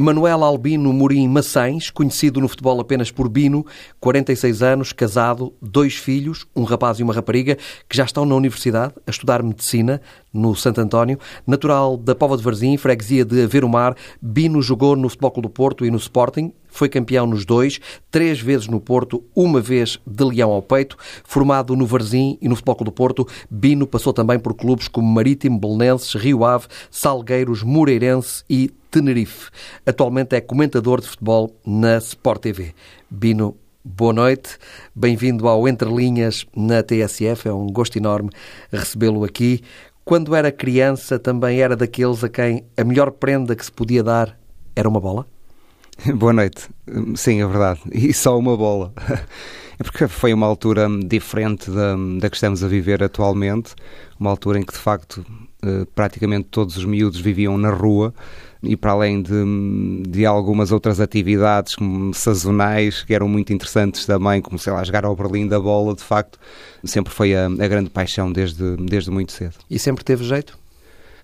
Manuel Albino Morim Maçães, conhecido no futebol apenas por Bino, 46 anos, casado, dois filhos, um rapaz e uma rapariga, que já estão na universidade a estudar medicina no Santo António. Natural da Pova de Varzim, freguesia de Averomar, Bino jogou no Futebol Clube do Porto e no Sporting, foi campeão nos dois, três vezes no Porto, uma vez de leão ao peito. Formado no Varzim e no Futebol Clube do Porto, Bino passou também por clubes como Marítimo, Belenenses, Rio Ave, Salgueiros, Moreirense e Tenerife. Atualmente é comentador de futebol na Sport TV. Bino, boa noite. Bem-vindo ao Entre Linhas na TSF. É um gosto enorme recebê-lo aqui. Quando era criança, também era daqueles a quem a melhor prenda que se podia dar era uma bola? Boa noite. Sim, é verdade. E só uma bola. É porque foi uma altura diferente da, da que estamos a viver atualmente, uma altura em que de facto eh, praticamente todos os miúdos viviam na rua e para além de, de algumas outras atividades como sazonais que eram muito interessantes também, como sei lá, jogar ao Berlim da bola, de facto, sempre foi a, a grande paixão desde, desde muito cedo. E sempre teve jeito?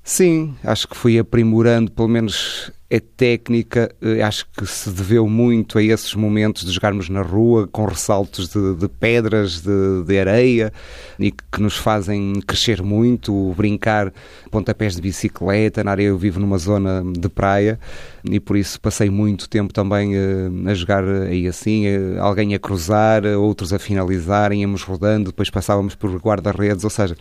Sim, acho que fui aprimorando pelo menos a técnica, eh, acho que se deveu muito a esses momentos de jogarmos na rua com ressaltos de, de pedras, de, de, areia e que, nos fazem crescer muito, brincar pontapés de bicicleta. Na areia eu vivo numa zona de praia e por isso passei muito tempo também uh, a jogar aí assim, uh, alguém a cruzar, outros a finalizarem, íamos rodando, depois passávamos por guarda-redes, ou seja,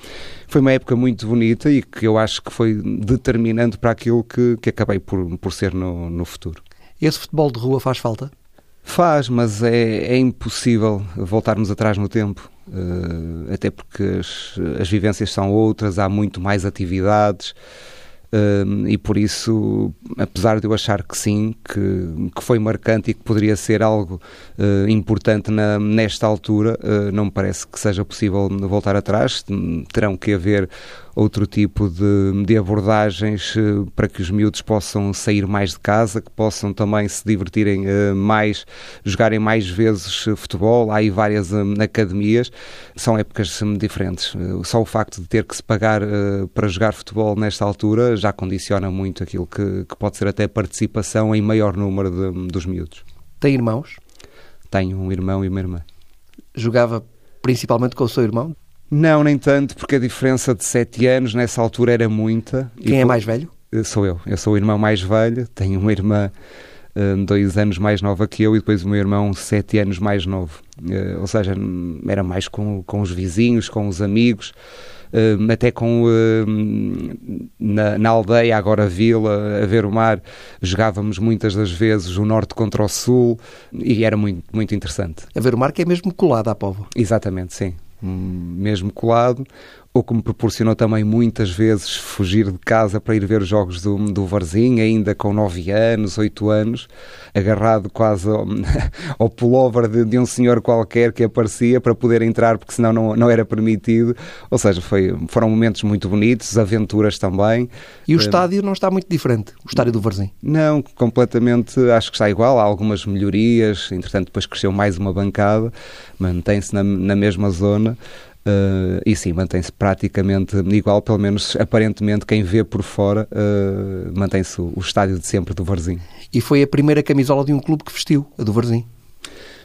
foi uma época muito bonita e que eu acho que foi determinante para aquilo que, que acabei por, por ser no, no futuro. Esse futebol de rua faz falta? Faz, mas é, é impossível voltarmos atrás no tempo. Uh, até porque as, as vivências são outras, há muito mais atividades. Uh, e por isso, apesar de eu achar que sim, que, que foi marcante e que poderia ser algo uh, importante na, nesta altura, não me parece que seja possível voltar atrás. Terão que haver outro tipo de, de abordagens uh, para que os miúdos possam sair mais de casa, que possam também se divertirem uh, mais, jogarem mais vezes uh, futebol. Há aí várias academias, são épocas um, diferentes. só o facto de ter que se pagar para jogar futebol nesta altura já condiciona muito aquilo que, que pode ser até participação em maior número de, dos miúdos. Tem irmãos? Tenho um irmão e uma irmã. Jogava principalmente com o seu irmão? Não, nem tanto, porque a diferença de 7 anos nessa altura era muita. Quem é mais velho? Eh, sou eu. Eu sou o irmão mais velho, tenho uma irmã um, dois anos mais nova que eu e depois o meu irmão sete anos mais novo. Uh, ou seja, era mais com, com os vizinhos, com os amigos, uh, até com uh, na, na, aldeia, agora vila, a ver o mar, jogávamos muitas das vezes o norte contra o sul e era muito, muito interessante. A ver o mar que é mesmo colado à povo. Exatamente, sim mesmo colado, ou que me proporcionou também muitas vezes fugir de casa para ir ver os jogos do, do Varzim, ainda com 9 anos, 8 anos, agarrado quase ao, ao pullover de, de, um senhor qualquer que aparecia para poder entrar, porque senão não, não era permitido. Ou seja, foi, foram momentos muito bonitos, aventuras também. E o estádio não está muito diferente, o estádio do Varzim? Não, completamente, acho que está igual, há algumas melhorias, entretanto depois cresceu mais uma bancada, mantém-se na, na mesma zona. Uh, e sim, mantém-se praticamente igual, pelo menos aparentemente quem vê por fora uh, mantém-se o, o, estádio de sempre do Varzim. E foi a primeira camisola de um clube que vestiu, a do Varzim?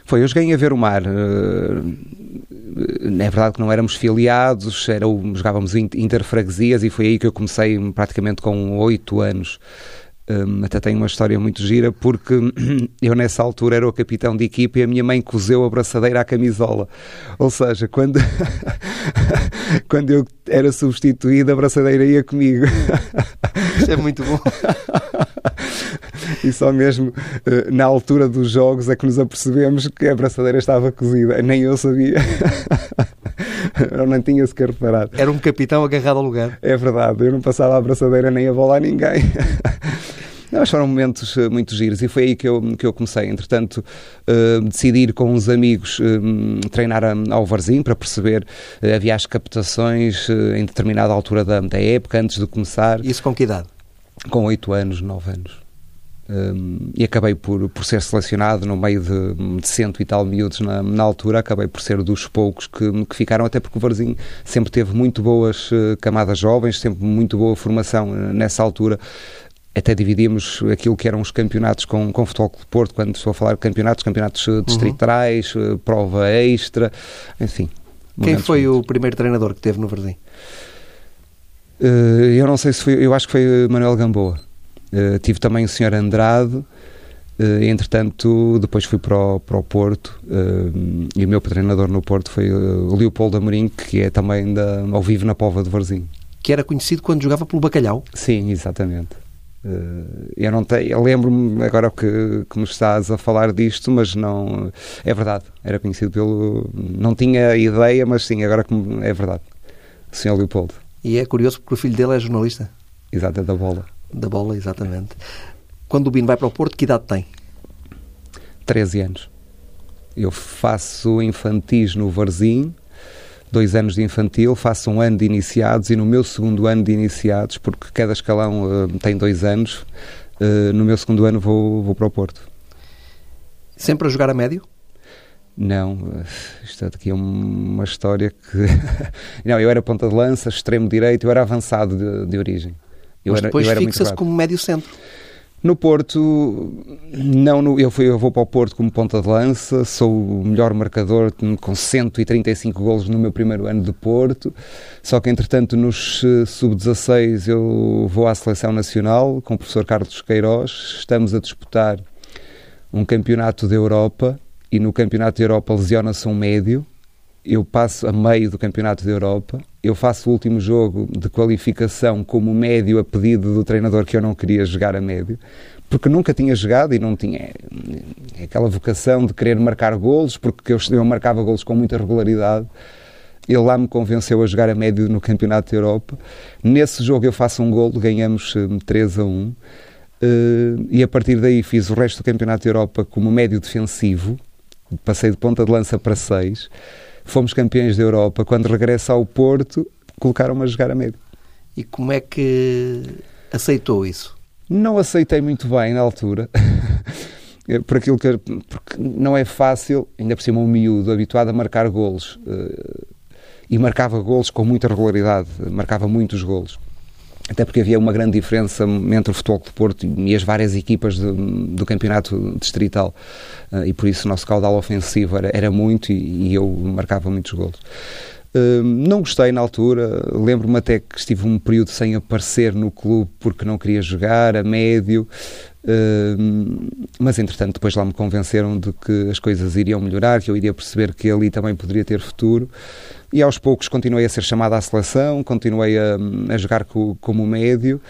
Foi, eu joguei a ver o mar. Uh, é verdade que não éramos filiados, era, jogávamos interfreguesias e foi aí que eu comecei praticamente com oito anos. Um, até tenho uma história muito gira porque eu nessa altura era o capitão de equipa e a minha mãe cozeu a braçadeira à camisola. Ou seja, quando, quando eu era substituído, a braçadeira ia comigo. Isto é muito bom. E só mesmo eh, na altura dos jogos é que nos apercebemos que a braçadeira estava cozida. Nem eu sabia. eu não tinha sequer reparado. Era um capitão agarrado ao lugar. É verdade, eu não passava a braçadeira nem a bola a ninguém. Mas foram momentos uh, muito giros e foi aí que eu, que eu comecei. Entretanto, uh, decidi ir com uns amigos uh, treinar ao Varzim para perceber. Uh, havia as captações em determinada altura da, da época, antes de começar. Isso com que idade? Com 8 anos, 9 anos. Um, e acabei por, por ser selecionado no meio de, de cento e tal miúdos na, na altura, acabei por ser dos poucos que, que ficaram, até porque o Varzim sempre teve muito boas uh, camadas jovens, sempre muito boa formação uh, nessa altura até dividíamos aquilo que eram os campeonatos com, com Futebol Clube Porto, quando estou a falar de campeonatos, campeonatos eh, distritais, uhum. prova extra, enfim. Quem foi o primeiro treinador que teve no Verdim? Uh, eu não sei se foi, eu acho que foi Manuel Gamboa. Uh, tive também o Sr. Andrade, uh, entretanto, depois fui para o, para o Porto e o meu treinador no Porto foi o Leopoldo Amorim, que é também da, ao vivo na Pova de Varzim. Que era conhecido quando jogava pelo Bacalhau? Sim, exatamente. Eu não tenho, eu lembro-me agora que, que me estás a falar disto, mas não é verdade. Era conhecido pelo, não tinha ideia, mas sim, agora que é verdade. O Sr. Leopoldo. E é curioso porque o filho dele é jornalista. Exato, é da bola. Da bola, exatamente. Quando o Bino vai para o Porto, que idade tem? 13 anos. Eu faço infantis no Varzim, dois anos de infantil, faço um ano de iniciados e no meu segundo ano de iniciados, porque cada escalão uh, tem dois anos, uh, no meu segundo ano vou, vou para o Porto. Sempre a jogar a médio? Não, isto aqui é uma história que. não, eu era ponta de lança, extremo direito, eu era avançado de, de origem. Eu Mas depois fixa-se como médio centro. No Porto, não, no, eu, fui, eu vou para o Porto como ponta de lança, sou o melhor marcador com 135 golos no meu primeiro ano de Porto, só que entretanto nos eh, sub-16 eu vou à Seleção Nacional com o professor Carlos Queiroz, estamos a disputar um campeonato da Europa e no Campeonato da Europa lesiona-se um médio, eu passo a meio do Campeonato da Europa, eu faço o último jogo de qualificação como médio a pedido do treinador que eu não queria jogar a médio, porque nunca tinha jogado e não tinha aquela vocação de querer marcar golos, porque eu, eu marcava golos com muita regularidade. Ele lá me convenceu a jogar a médio no Campeonato da Europa. Nesse jogo eu faço um golo, ganhamos 3 eh, a 1. Uh, eh, e a partir daí fiz o resto do Campeonato da Europa como médio defensivo, passei de ponta de lança para seis, fomos campeões da Europa. Quando regresso ao Porto, colocaram-me a jogar a meio. E como é que aceitou isso? Não aceitei muito bem na altura. por aquilo que porque não é fácil, ainda por cima um miúdo habituado a marcar golos uh, e marcava golos com muita regularidade, marcava muitos golos até porque havia uma grande diferença entre o Futebol de Porto e as várias equipas de, do campeonato distrital. Uh, e por isso o nosso caudal ofensivo era, era muito e, e, eu marcava muitos golos. Uh, não gostei na altura, lembro-me até que estive um período sem aparecer no clube porque não queria jogar a médio, mas entretanto depois lá me convenceram de que as coisas iriam melhorar, que eu iria perceber que ali também poderia ter futuro e aos poucos continuei a ser chamado à seleção, continuei a, a jogar co, como médio.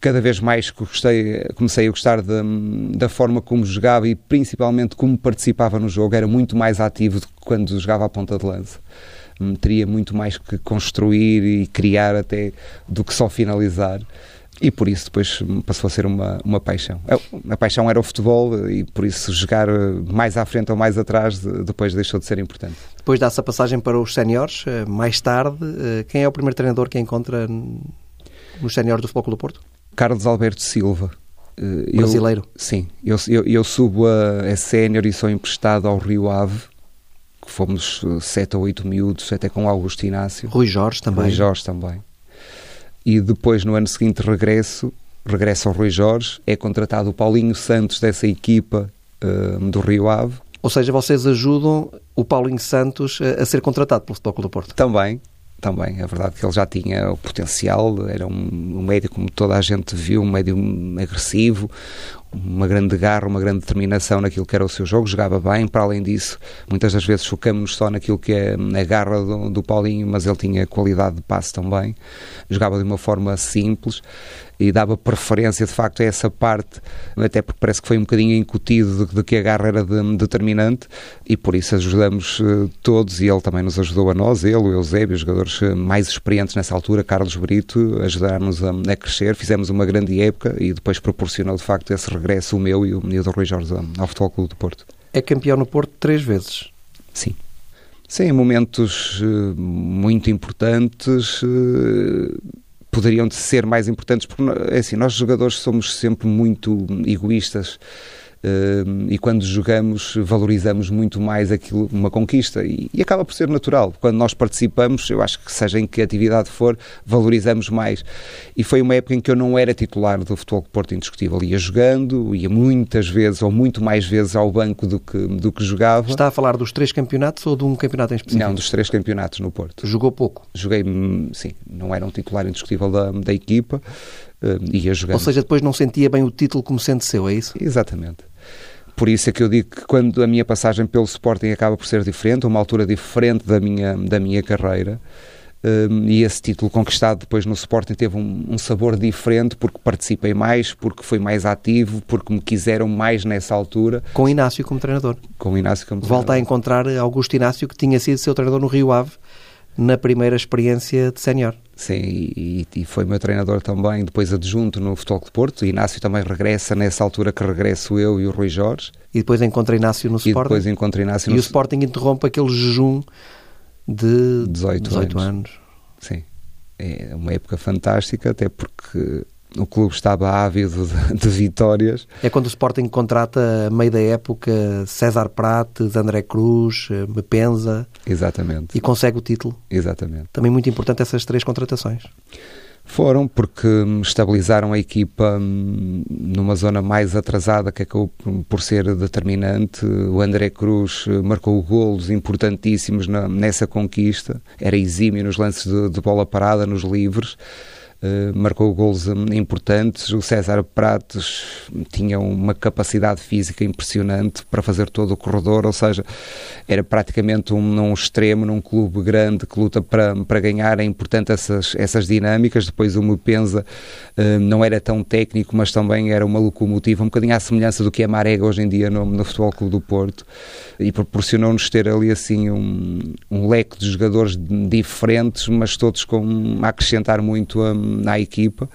Cada vez mais gostei, comecei a gostar da, da forma como jogava e principalmente como participava no jogo. Era muito mais ativo do que quando jogava à ponta de lança hum, teria muito mais que construir e criar até do que só finalizar e por isso depois passou a ser uma, uma paixão. A, a, paixão era o futebol e por isso jogar mais à frente ou mais atrás depois deixou de ser importante. Depois dá-se a passagem para os séniores, eh, mais tarde, eh, quem é o primeiro treinador que encontra nos séniores do Futebol Clube do Porto? Carlos Alberto Silva. Eh, Brasileiro? Eu, sim, eu, eu, eu subo a, a sénior e sou emprestado ao Rio Ave, que fomos sete ou oito miúdos, até com Augusto Inácio. Rui Jorge também. Rui Jorge também e depois no ano seguinte regresso, regresso ao Rui Jorge, é contratado o Paulinho Santos dessa equipa uh, do Rio Ave. Ou seja, vocês ajudam o Paulinho Santos a, a ser contratado pelo Futebol Clube do Porto? Também, também. É verdade que ele já tinha o potencial, era um, um médio, como toda a gente viu, um médio agressivo, uma grande garra, uma grande determinação naquilo que era o seu jogo, jogava bem, para além disso, muitas das vezes focamos só naquilo que é a garra do, do Paulinho, mas ele tinha qualidade de passe também, jogava de uma forma simples e dava preferência de facto a essa parte, até porque parece que foi um bocadinho incutido de, de que a garra era de, determinante e por isso ajudamos uh, todos e ele também nos ajudou a nós, ele, o Eusébio, os jogadores eh, mais experientes nessa altura, Carlos Brito, ajudaram-nos a, a, crescer, fizemos uma grande época e depois proporcionou de facto esse o meu e o, e o do Rui Jorge ao Futebol Clube do Porto. É campeão no Porto três vezes. Sim. Sim, momentos uh, muito importantes. Uh, poderiam ser mais importantes, porque é assim, nós jogadores somos sempre muito egoístas e quando jogamos valorizamos muito mais aquilo, uma conquista e, e, acaba por ser natural. Quando nós participamos, eu acho que seja em que atividade for, valorizamos mais. E foi uma época em que eu não era titular do Futebol de Porto indiscutível. Ia jogando, ia muitas vezes ou muito mais vezes ao banco do que, do que jogava. Está a falar dos três campeonatos ou de um campeonato em específico? Não, dos três campeonatos no Porto. Jogou pouco? Joguei, hum, sim, não era um titular indiscutível da, da equipa. Uh, ia jogando. Ou seja, depois não sentia bem o título como sendo seu, é isso? Exatamente. Por isso é que eu digo que quando a minha passagem pelo Sporting acaba por ser diferente, uma altura diferente da minha, da minha carreira, um, e esse título conquistado depois no Sporting teve um, um, sabor diferente porque participei mais, porque fui mais ativo, porque me quiseram mais nessa altura. Com Inácio como treinador. Com Inácio como treinador. Volta a encontrar Augusto Inácio, que tinha sido seu treinador no Rio Ave na primeira experiência de sénior. Sim, e, e, foi meu treinador também, depois adjunto no Futebol de Porto. Inácio também regressa nessa altura que regresso eu e o Rui Jorge. E depois encontra Inácio no e Sporting. depois encontra Inácio no... E o Sporting interrompe aquele jejum de 18, 18 anos. anos. Sim, é uma época fantástica, até porque o clube estava ávido de, de, vitórias. É quando o Sporting contrata, a meio da época, César Prates, André Cruz, Mepenza. Exatamente. E consegue o título. Exatamente. Também muito importante essas três contratações. Foram porque estabilizaram a equipa hum, numa zona mais atrasada que acabou por ser determinante. O André Cruz eh, marcou golos importantíssimos na, nessa conquista. Era exímio nos lances de, de bola parada, nos livres. Uh, marcou gols importantes. O César Prates tinha uma capacidade física impressionante para fazer todo o corredor, ou seja, era praticamente um, um extremo num clube grande que luta para, para ganhar. É importante essas, essas dinâmicas. Depois o Mupenza uh, não era tão técnico, mas também era uma locomotiva, um bocadinho à semelhança do que é Marega hoje em dia no, no Futebol Clube do Porto e proporcionou-nos ter ali assim um, um leque de jogadores diferentes, mas todos com a acrescentar muito a na equipa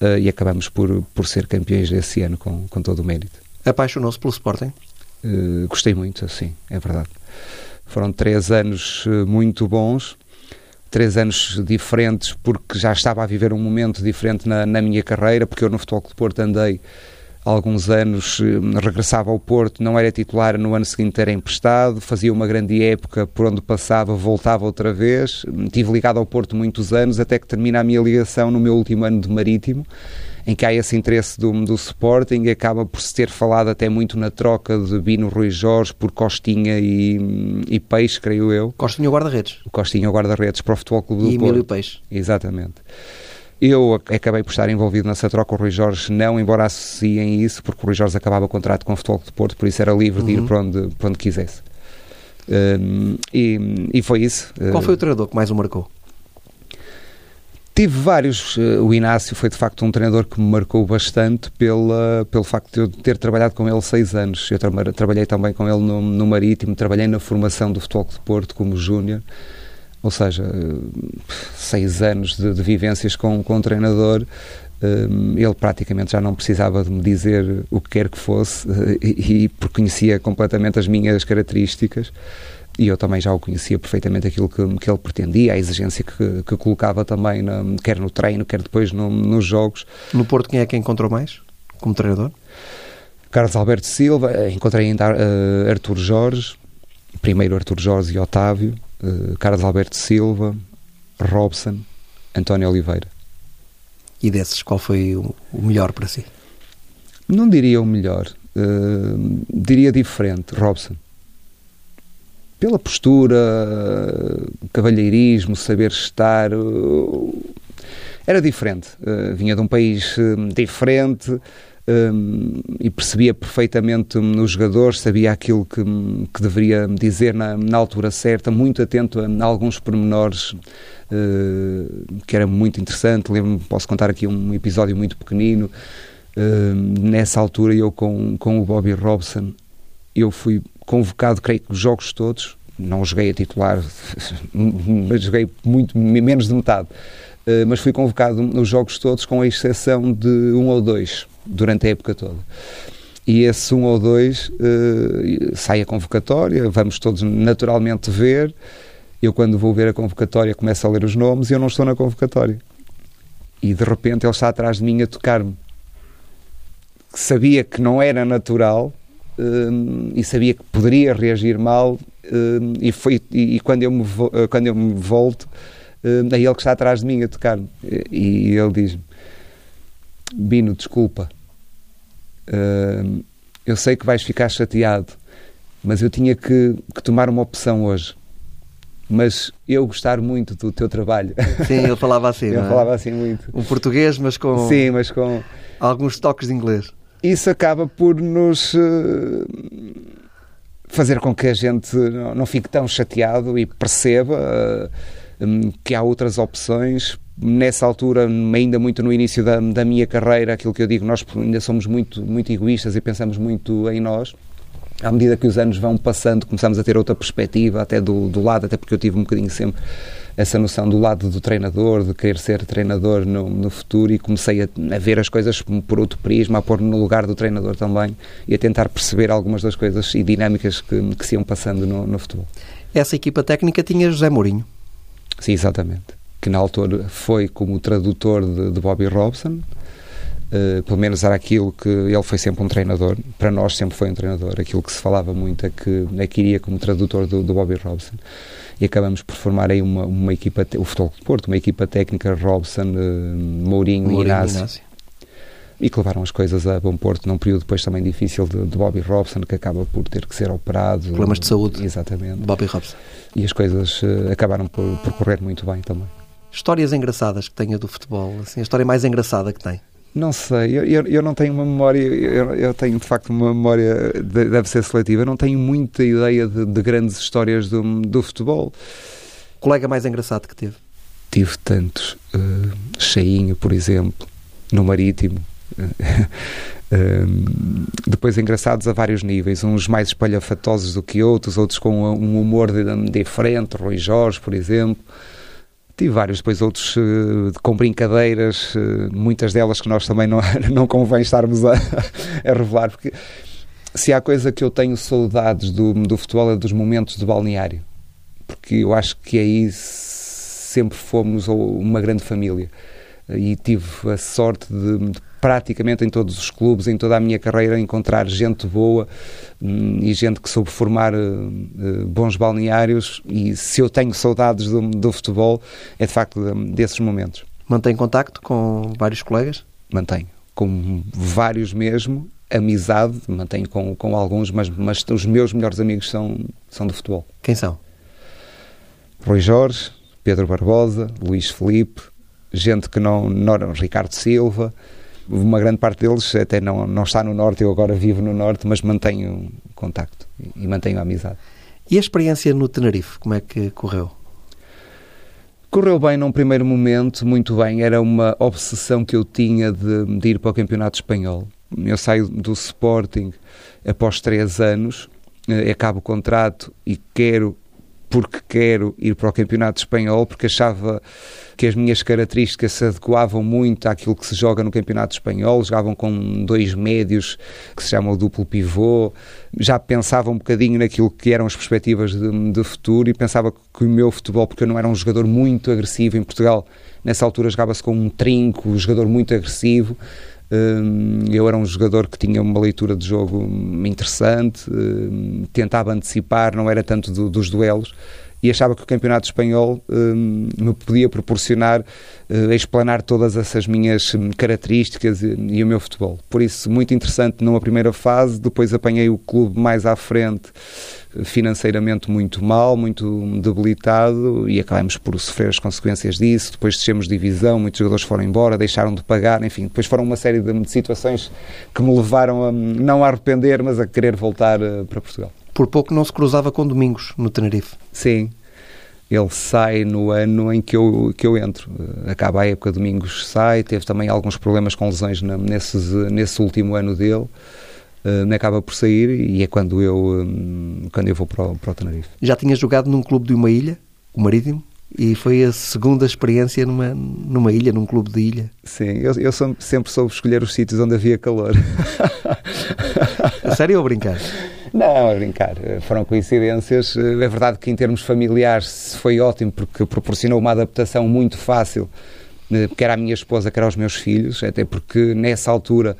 uh, e acabamos por, por ser campeões desse ano com, com todo o mérito. Apaixonou-se pelo Sporting? Uh, gostei muito, sim, é verdade. Foram três anos eh, muito bons, três anos diferentes porque já estava a viver um momento diferente na, na minha carreira, porque eu no Futebol Clube Porto andei alguns anos eh, regressava ao Porto, não era titular, no ano seguinte era emprestado, fazia uma grande época, por onde passava voltava outra vez, estive ligado ao Porto muitos anos, até que termina a minha ligação no meu último ano de Marítimo, em que há esse interesse do, do Sporting, acaba por se ter falado até muito na troca de Bino Rui Jorge por Costinha e, e Peixe, creio eu. Costinha guarda-redes. Costinha guarda-redes para o Futebol Clube do e Porto. E Emílio Peixe. Exatamente. Eu acabei por estar envolvido nessa troca, o Rui Jorge não, embora associem isso, porque o Rui Jorge acabava o contrato com o Futebol de Porto, por isso era livre de ir uhum. para onde, para onde quisesse. Um, e, e, foi isso. Qual foi o treinador que mais o marcou? Tive vários. Eh, o Inácio foi de facto um treinador que me marcou bastante pela, pelo facto de eu ter trabalhado com ele seis anos. Eu tra trabalhei também com ele no, no Marítimo, trabalhei na formação do Futebol de Porto como júnior. Ou seja, seis anos de, de vivências com, com o treinador, um, ele praticamente já não precisava de me dizer o que quer que fosse e, e porque conhecia completamente as minhas características e eu também já o conhecia perfeitamente aquilo que, que ele pretendia, a exigência que, que colocava também, na, quer no treino, quer depois no, nos jogos. No Porto, quem é que encontrou mais como treinador? Carlos Alberto Silva, encontrei ainda uh, Artur Jorge, primeiro Artur Jorge e Otávio, uh, Carlos Alberto Silva, Robson, António Oliveira. E desses, qual foi o, o melhor para si? Não diria o melhor, uh, diria diferente, Robson. Pela postura, cavalheirismo, saber estar, uh, era diferente. vinha de um país diferente, um, e percebia perfeitamente nos jogadores, sabia aquilo que, que deveria dizer na, na altura certa, muito atento a, a alguns pormenores uh, que era muito interessante. Lembro-me, posso contar aqui um episódio muito pequenino. Uh, nessa altura, eu com, com o Bobby Robson, eu fui convocado, creio que os jogos todos, não joguei a titular, mas joguei muito menos de metade. Uh, mas fui convocado nos jogos todos, com a exceção de um ou dois durante a época toda. E esse um ou dois uh, sai a convocatória, vamos todos naturalmente ver. Eu, quando vou ver a convocatória, começo a ler os nomes e eu não estou na convocatória. E de repente ele está atrás de mim a tocar-me. Sabia que não era natural, um, e sabia que poderia reagir mal um, e, foi, e, e, quando, eu me, quando eu me volto é ele que está atrás de mim a tocar e, e ele diz-me Bino, desculpa hum, eu sei que vais ficar chateado mas eu tinha que, que tomar uma opção hoje mas eu gostar muito do teu trabalho. Sim, ele falava assim. ele é? falava assim muito. Um português, mas com. Sim, mas com. Alguns toques de inglês. Isso acaba por nos. Uh, fazer com que a gente não fique tão chateado e perceba uh, um, que há outras opções. Nessa altura, ainda muito no início da, da minha carreira, aquilo que eu digo, nós ainda somos muito, muito egoístas e pensamos muito em nós à medida que os anos vão passando, começamos a ter outra perspectiva, até do, do lado, até porque eu tive um bocadinho sempre essa noção do lado do treinador, de querer ser treinador no, no futuro e comecei a, a, ver as coisas por outro prisma, a pôr no lugar do treinador também e a tentar perceber algumas das coisas e dinâmicas que, que se iam passando no, no futebol. Essa equipa técnica tinha José Mourinho. Sim, exatamente. Que na altura foi como tradutor de, de Bobby Robson, Uh, pelo menos era aquilo que ele foi sempre um treinador, para nós sempre foi um treinador. Aquilo que se falava muito é que, é que iria como tradutor do, do Bobby Robson. E acabamos por formar aí uma, uma equipa, o Futebol de Porto, uma equipa técnica Robson, uh, Mourinho, Mourinho e Inácio. E que levaram as coisas a bom porto num período depois também difícil de, de Bobby Robson, que acaba por ter que ser operado. Problemas de saúde. Exatamente. Bobby Robson. E as coisas uh, acabaram por, por correr muito bem também. Histórias engraçadas que tenha do futebol, assim, a história mais engraçada que tem? Não sei, eu, eu, eu, não tenho uma memória, eu, eu, tenho de facto uma memória, deve ser seletiva, eu não tenho muita ideia de, de grandes histórias do, do futebol. O colega mais engraçado que teve? Tive tantos. Uh, Cheinho, por exemplo, no Marítimo. Uh, depois engraçados a vários níveis, uns mais espalhafatosos do que outros, outros com um humor diferente, Rui Jorge, por exemplo. Tive vários, depois outros uh, com brincadeiras, uh, muitas delas que nós também não, não convém estarmos a, a revelar, porque se há coisa que eu tenho saudades do, do futebol é dos momentos de balneário, porque eu acho que aí sempre fomos uma grande família. E tive a sorte de, de praticamente em todos os clubes, em toda a minha carreira, encontrar gente boa hum, e gente que soube formar uh, bons balneários. E se eu tenho saudades do, do futebol, é de facto desses momentos. Mantém contacto com vários colegas? Mantenho, com vários mesmo. Amizade, mantenho com, com alguns, mas, mas os meus melhores amigos são, são do futebol. Quem são? Rui Jorge, Pedro Barbosa, Luís Felipe, gente que não, não Ricardo Silva, uma grande parte deles até não, não está no Norte, eu agora vivo no Norte, mas mantenho contacto e mantenho a amizade. E a experiência no Tenerife, como é que correu? Correu bem num primeiro momento, muito bem. Era uma obsessão que eu tinha de, de ir para o Campeonato Espanhol. Eu saio do Sporting após três anos, eh, acabo o contrato e quero porque quero ir para o Campeonato Espanhol, porque achava que as minhas características se adequavam muito àquilo que se joga no Campeonato Espanhol. Jogavam com dois médios que se chamam duplo pivô. Já pensava um bocadinho naquilo que eram as perspectivas de, de futuro e pensava que o meu futebol, porque eu não era um jogador muito agressivo em Portugal, nessa altura jogava-se com um trinco, um jogador muito agressivo. Hum, eu era um jogador que tinha uma leitura de jogo interessante, hum, tentava antecipar, não era tanto do, dos duelos e achava que o Campeonato Espanhol hum, me podia proporcionar uh, explanar todas essas minhas características e, e, o meu futebol. Por isso, muito interessante numa primeira fase, depois apanhei o clube mais à frente financeiramente muito mal, muito debilitado e acabamos por sofrer as consequências disso. Depois descemos divisão, muitos jogadores foram embora, deixaram de pagar, enfim, depois foram uma série de, situações que me levaram a não a arrepender, mas a querer voltar eh, para Portugal. Por pouco não se cruzava com Domingos no Tenerife. Sim, ele sai no ano em que eu, que eu entro. Eh, acaba a época, Domingos sai, teve também alguns problemas com lesões nesse, nesse último ano dele uh, acaba por sair e é quando eu, um, quando eu vou para o, para o Tenerife. Já tinha jogado num clube de uma ilha, o Marítimo? E foi a segunda experiência numa, numa ilha, num clube de ilha. Sim, eu, eu sempre soube escolher os sítios onde havia calor. a sério ou brincar? Não, a brincar. Foram coincidências. É verdade que em termos familiares foi ótimo porque proporcionou uma adaptação muito fácil, eh, quer à minha esposa, quer aos meus filhos, até porque nessa altura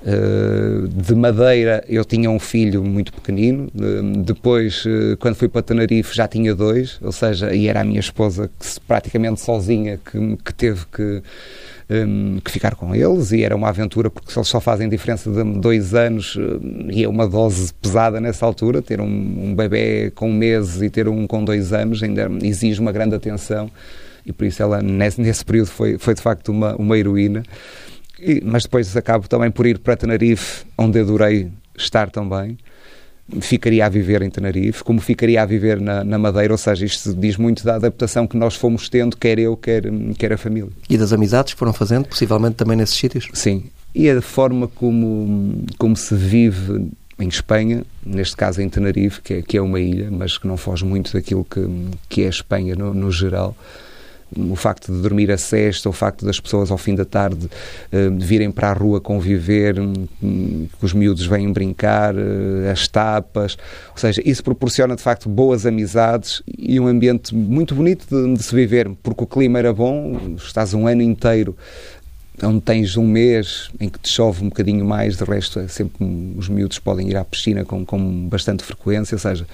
Uh, de Madeira eu tinha um filho muito pequenino, uh, depois quando fui para Tenerife já tinha dois, ou seja, e era a minha esposa que praticamente sozinha que, que teve que, um, que ficar com eles e era uma aventura porque eles só fazem diferença de dois anos e é uma dose pesada nessa altura, ter um, um bebê com meses e ter um com dois anos ainda exige uma grande atenção e por isso ela nesse, nesse período foi, foi de facto uma, uma heroína. E, mas depois acabo também por ir para Tenerife, onde adorei estar também. Ficaria a viver em Tenerife, como ficaria a viver na, na, Madeira, ou seja, isto diz muito da adaptação que nós fomos tendo, quer eu, quer, quer a família. E das amizades que foram fazendo, possivelmente também nesses sítios? Sim, e a forma como, como se vive em Espanha, neste caso em Tenerife, que é, que é uma ilha, mas que não foge muito daquilo que, que é a Espanha no, no geral o facto de dormir a sexta, o facto das pessoas ao fim da tarde uh, virem para a rua conviver, um, que os miúdos vêm brincar, uh, as tapas, ou seja, isso proporciona de facto boas amizades e um ambiente muito bonito de, de se viver, porque o clima era bom, estás um ano inteiro onde tens um mês em que te chove um bocadinho mais, de resto é sempre os miúdos podem ir à piscina com, com bastante frequência, ou seja,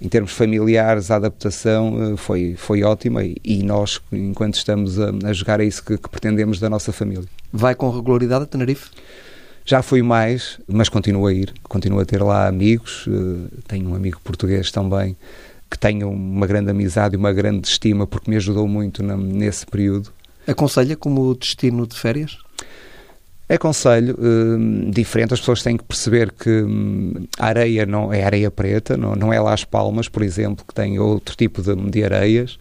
em termos familiares, a adaptação eh, foi, foi ótima e, e nós, enquanto estamos a, a jogar, é isso que, que, pretendemos da nossa família. Vai com regularidade a Tenerife? Já fui mais, mas continuo a ir, continuo a ter lá amigos, eh, tenho um amigo português também que tenho uma grande amizade e uma grande estima porque me ajudou muito nesse período. Aconselha como destino de férias? É conselho uh, diferente, as pessoas têm que perceber que hum, a areia não é areia preta, não, não é lá as palmas, por exemplo, que tem outro tipo de, de areias.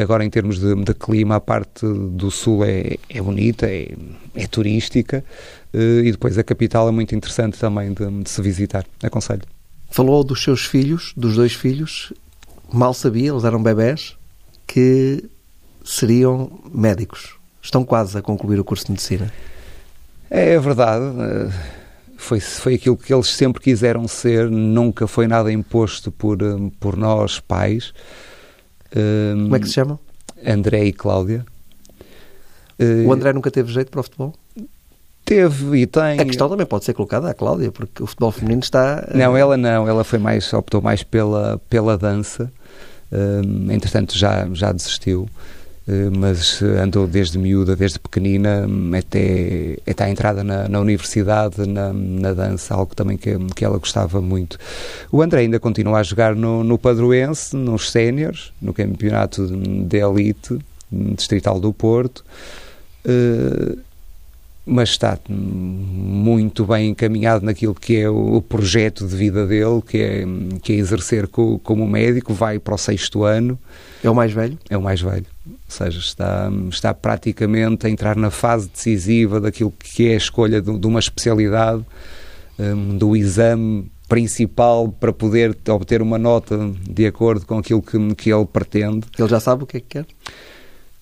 Agora, em termos de, de, clima, a parte do sul é, é bonita, é, é turística uh, e depois a capital é muito interessante também de, de se visitar. Aconselho. Falou dos seus filhos, dos dois filhos, mal sabia, eles eram bebés, que seriam médicos. Estão quase a concluir o curso de medicina. É, é verdade. Eh, foi, foi aquilo que eles sempre quiseram ser, nunca foi nada imposto por, eh, por nós, pais. Como é que se chamam? André e Cláudia. O André nunca teve jeito para o futebol? Teve e tem. A questão também pode ser colocada à Cláudia, porque o futebol feminino está. Não, ela não, ela foi mais, optou mais pela, pela dança. entretanto, já, já desistiu. Eh, mas andou desde miúda, desde pequenina, até, até a entrada na, na universidade, na, na, dança, algo também que, que ela gostava muito. O André ainda continua a jogar no, no Padroense, nos séniores, no campeonato de elite, distrital do Porto. Uh, mas está muito bem encaminhado naquilo que é o projeto de vida dele, que é, que é exercer co, como médico, vai para o sexto ano. É o mais velho? É o mais velho. Ou seja, está, está praticamente a entrar na fase decisiva daquilo que é a escolha de, de uma especialidade, um, do exame principal para poder obter uma nota de acordo com aquilo que, que ele pretende. Ele já sabe o que é que quer?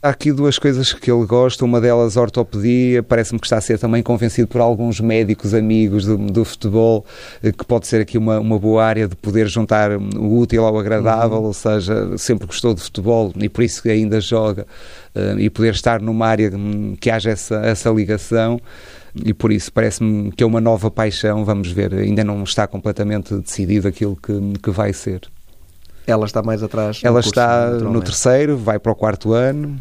Há aqui duas coisas que ele gosta, uma delas ortopedia, parece-me que está a ser também convencido por alguns médicos amigos do, do futebol, eh, que pode ser aqui uma, uma boa área de poder juntar o útil ao agradável, uhum. ou seja, sempre gostou de futebol e por isso ainda joga, uh, e poder estar numa área que haja essa, essa ligação e por isso parece-me que é uma nova paixão, vamos ver, ainda não está completamente decidido aquilo que, que vai ser. Ela está mais atrás? Ela curso, está no terceiro, vai para o quarto ano.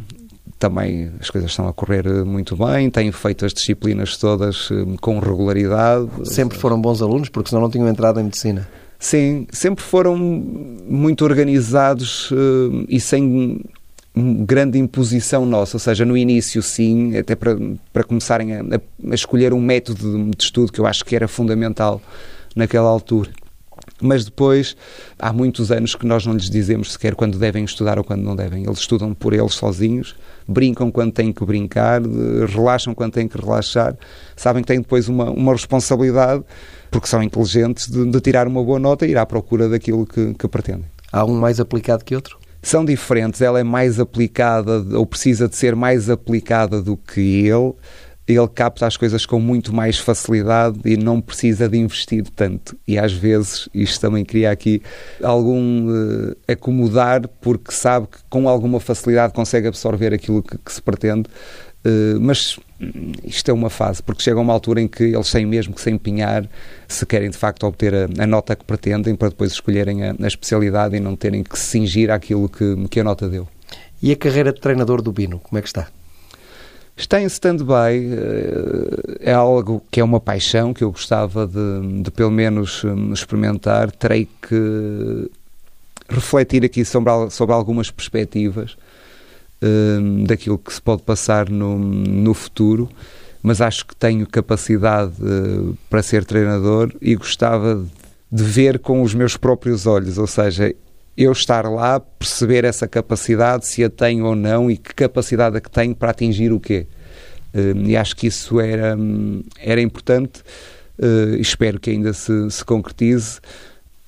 Também as coisas estão a correr eh, muito bem, tem feito as disciplinas todas eh, com regularidade. Sempre foram bons alunos, porque senão não tinham entrado em medicina. Sim, sempre foram muito organizados uh, e sem grande imposição nossa, ou seja, no início sim, até para, para começarem a, a escolher um método de estudo que eu acho que era fundamental naquela altura mas depois há muitos anos que nós não lhes dizemos sequer quando devem estudar ou quando não devem. Eles estudam por eles sozinhos, brincam quando têm que brincar, relaxam quando têm que relaxar, sabem que têm depois uma, uma responsabilidade, porque são inteligentes, de, de tirar uma boa nota e ir à procura daquilo que, que pretendem. Há um mais aplicado que outro? São diferentes, ela é mais aplicada ou precisa de ser mais aplicada do que ele ele capta as coisas com muito mais facilidade e não precisa de investir tanto. E às vezes isto também cria aqui algum uh, acomodar, porque sabe que com alguma facilidade consegue absorver aquilo que, que se pretende. Uh, mas hum, isto é uma fase, porque chega uma altura em que eles têm mesmo que se empenhar se querem de facto obter a, a nota que pretendem para depois escolherem a, a, especialidade e não terem que se cingir àquilo que, que a nota deu. E a carreira de treinador do Bino, como é que está? Está em stand-by, eh, é algo que é uma paixão que eu gostava de, de pelo menos hum, experimentar. Terei que refletir aqui sobre, sobre algumas perspectivas um, daquilo que se pode passar no, no futuro, mas acho que tenho capacidade uh, para ser treinador e gostava de ver com os meus próprios olhos, ou seja, eu estar lá, perceber essa capacidade, se a tenho ou não e que capacidade é que tenho para atingir o quê. Uh, e acho que isso era, era importante uh, espero que ainda se, se concretize.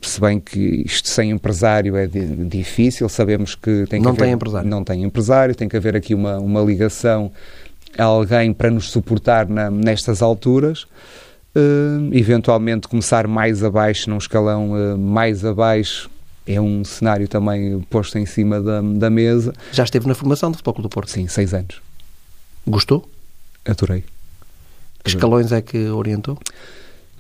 Se bem que isto sem empresário é difícil, sabemos que tem que não haver, tem empresário. Não tem empresário, tem que haver aqui uma, uma ligação a alguém para nos suportar na, nestas alturas. Uh, eventualmente começar mais abaixo, num escalão uh, mais abaixo, é um cenário também posto em cima da, da mesa. Já esteve na formação do Futebol Clube do Porto? Sim, seis anos. Gostou? Adorei. Que escalões é que orientou?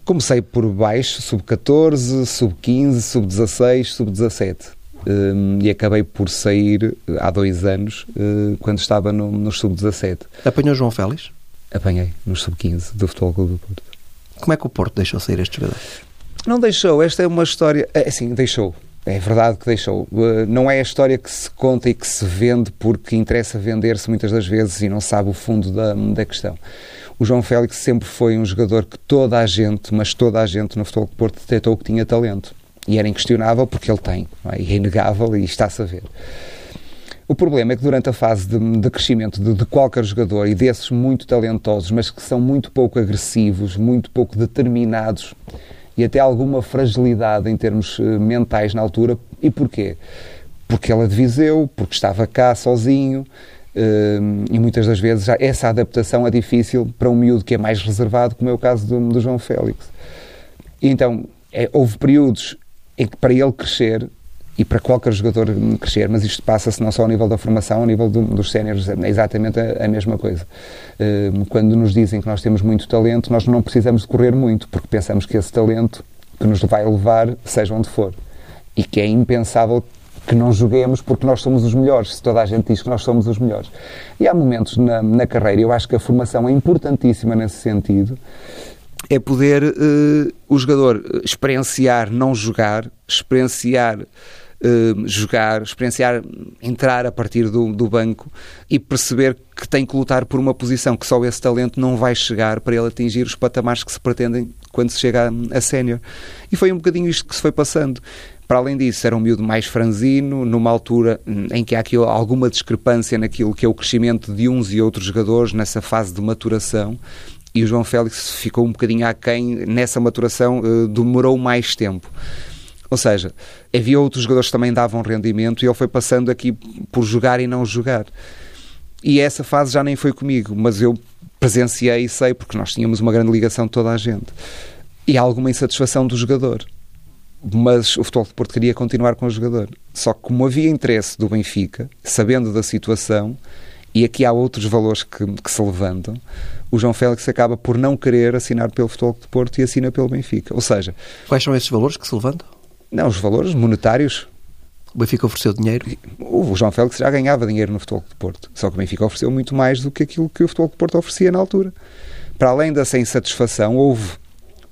Comecei por baixo, sub-14, sub-15, sub-16, sub-17. Um, e acabei por sair há dois anos, uh, quando estava no, no sub-17. Apanhou João Félix? Apanhei, no sub-15 do Futebol Clube do Porto. Como é que o Porto deixou sair estes jogadores? Não deixou, esta é uma história. É assim, deixou. É verdade que deixou. Eh, não é a história que se conta e que se vende porque interessa vender-se muitas das vezes e não sabe o fundo da, da questão. O João Félix sempre foi um jogador que toda a gente, mas toda a gente no Futebol de Porto detectou que tinha talento. E era inquestionável porque ele tem. É? E é inegável e está-se a ver. O problema é que durante a fase de, de crescimento de, de, qualquer jogador e desses muito talentosos, mas que são muito pouco agressivos, muito pouco determinados, e até alguma fragilidade em termos uh, mentais na altura. E porquê? Porque ela é de Viseu, porque estava cá sozinho, uh, e muitas das vezes essa adaptação é difícil para um miúdo que é mais reservado, como é o caso do, do João Félix. E então, é, houve períodos em que para ele crescer e para qualquer jogador crescer, mas isto passa-se não só ao nível da formação, ao nível do, dos séniores, é exatamente a, a, mesma coisa. Uh, quando nos dizem que nós temos muito talento, nós não precisamos correr muito, porque pensamos que esse talento que nos vai levar, seja onde for. E que é impensável que não joguemos porque nós somos os melhores, se toda a gente diz que nós somos os melhores. E há momentos na, na carreira, eu acho que a formação é importantíssima nesse sentido, é poder uh, o jogador experienciar não jogar, experienciar uh, jogar, experienciar, entrar a partir do, do banco e perceber que tem que lutar por uma posição que só esse talento não vai chegar para ele atingir os patamares que se pretendem quando se chega a, a sénior. E foi um bocadinho isto que se foi passando. Para além disso, era um miúdo mais franzino, numa altura em que há aqui alguma discrepância naquilo que é o crescimento de uns e outros jogadores nessa fase de maturação. E o João Félix ficou um bocadinho aquém nessa maturação, uh, demorou mais tempo. Ou seja, havia outros jogadores que também davam rendimento e ele foi passando aqui por jogar e não jogar. E essa fase já nem foi comigo, mas eu presenciei e sei, porque nós tínhamos uma grande ligação de toda a gente. E há alguma insatisfação do jogador. Mas o Futebol de Porto queria continuar com o jogador. Só que como havia interesse do Benfica, sabendo da situação, e aqui há outros valores que, que se levantam, o João Félix acaba por não querer assinar pelo Futebol de Porto e assina pelo Benfica. Ou seja... Quais são esses valores que se levantam? Não, os valores monetários. O Benfica ofereceu dinheiro? O João Félix já ganhava dinheiro no Futebol de Porto. Só que o Benfica ofereceu muito mais do que aquilo que o Futebol de Porto oferecia na altura. Para além dessa insatisfação, houve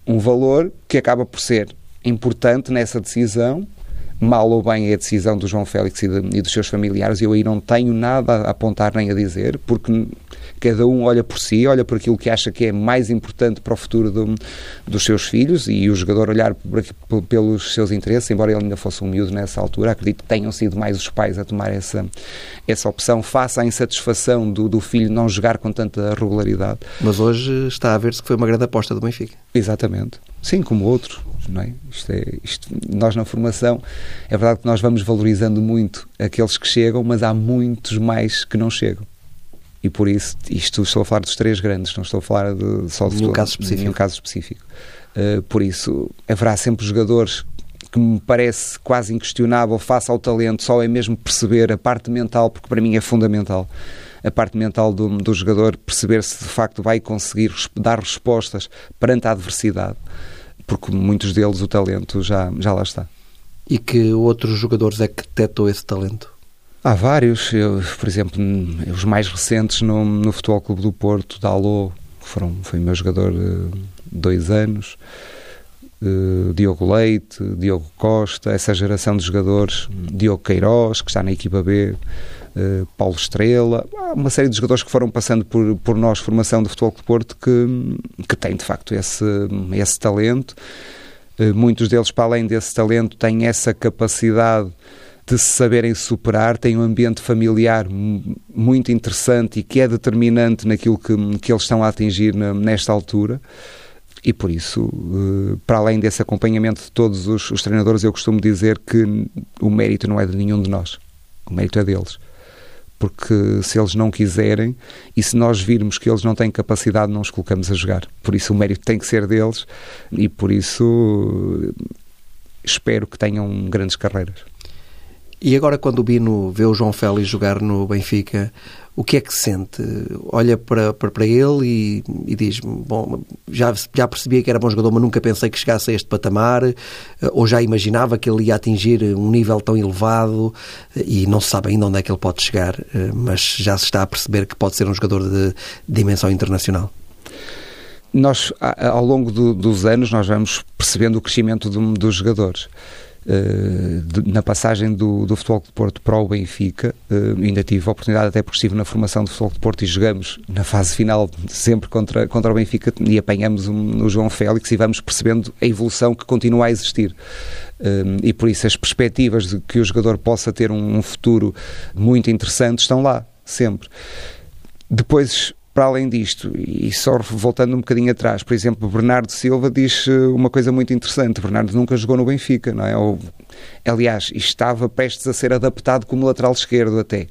um valor que acaba por ser importante nessa decisão. Mal ou bem é a decisão do João Félix e, de, e dos seus familiares, eu aí não tenho nada a apontar nem a dizer, porque cada um olha por si, olha por aquilo que acha que é mais importante para o futuro do, dos seus filhos e o jogador olhar por, pelos seus interesses, embora ele ainda fosse um miúdo nessa altura, acredito que tenham sido mais os pais a tomar essa, essa opção, face à insatisfação do, do filho não jogar com tanta regularidade. Mas hoje está a ver-se que foi uma grande aposta do Benfica. Exatamente. Sim, como outros. Não é? Isto é, isto, nós na formação, é verdade que nós vamos valorizando muito aqueles que chegam, mas há muitos mais que não chegam. E por isso, isto estou a falar dos três grandes, não estou a falar de, só de nenhum, caso específico. nenhum caso específico. Uh, por isso, haverá sempre jogadores que me parece quase inquestionável face ao talento, só é mesmo perceber a parte mental, porque para mim é fundamental a parte mental do, do jogador, perceber se de facto vai conseguir dar respostas perante a adversidade, porque muitos deles o talento já, já lá está. E que outros jogadores é que detectou esse talento? Há vários, eu, por exemplo, os mais recentes no, no Futebol Clube do Porto, Dalot, foram, foi meu jogador uh, dois anos, uh, Diogo Leite, Diogo Costa, essa geração de jogadores, Diogo Queiroz, que está na equipa B, Paulo Estrela, uma série de jogadores que foram passando por, por nós, formação do Futebol do Porto, que, que têm de facto esse, esse talento. muitos deles, para além desse talento, têm essa capacidade de se saberem superar, têm um ambiente familiar muito interessante e que é determinante naquilo que, que eles estão a atingir na, nesta altura. E por isso, eh, para além desse acompanhamento de todos os, os, treinadores, eu costumo dizer que o mérito não é de nenhum de nós, o mérito é deles. Porque se eles não quiserem e se nós virmos que eles não têm capacidade, não os colocamos a jogar. Por isso, o mérito tem que ser deles e por isso espero que tenham grandes carreiras. E agora, quando o Bino vê o João Félix jogar no Benfica, o que é que sente? Olha para, para, para ele e, e diz: Bom, já, já percebia que era bom jogador, mas nunca pensei que chegasse a este patamar, ou já imaginava que ele ia atingir um nível tão elevado e não se sabe ainda onde é que ele pode chegar, mas já se está a perceber que pode ser um jogador de dimensão internacional. Nós, ao longo do, dos anos, nós vamos percebendo o crescimento do, dos jogadores. De, na passagem do, do Futebol de Porto para o Benfica, uh, ainda tive a oportunidade, até porque estive na formação do Futebol de Porto e jogamos na fase final sempre contra, contra o Benfica e apanhamos um, o João Félix e vamos percebendo a evolução que continua a existir. Uh, e por isso as perspectivas de que o jogador possa ter um, um futuro muito interessante estão lá, sempre. Depois para além disto, e só voltando um bocadinho atrás, por exemplo, Bernardo Silva diz eh, uma coisa muito interessante. Bernardo nunca jogou no Benfica, não é? Ou, aliás, estava prestes a ser adaptado como lateral esquerdo até.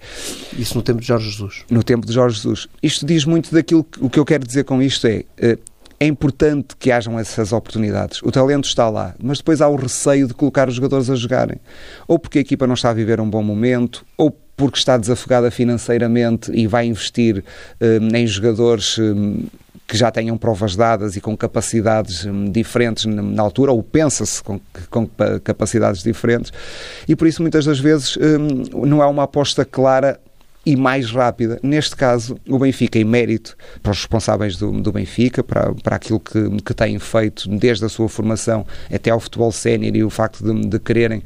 Isso no tempo de Jorge Jesus. No tempo de Jorge Jesus. Isto diz muito daquilo que o que eu quero dizer com isto é. Eh, é importante que hajam essas oportunidades. O talento está lá, mas depois há o receio de colocar os jogadores a jogarem. Ou porque a equipa não está a viver um bom momento, ou porque está desafogada financeiramente e vai investir um, em jogadores um, que já tenham provas dadas e com capacidades um, diferentes na altura, ou pensa-se com, com, capacidades diferentes, e por isso muitas das vezes hum, não há uma aposta clara e mais rápida. Neste caso, o Benfica, em mérito para os responsáveis do, do Benfica, para, para aquilo que, que têm feito desde a sua formação até ao futebol sénior e o facto de, de quererem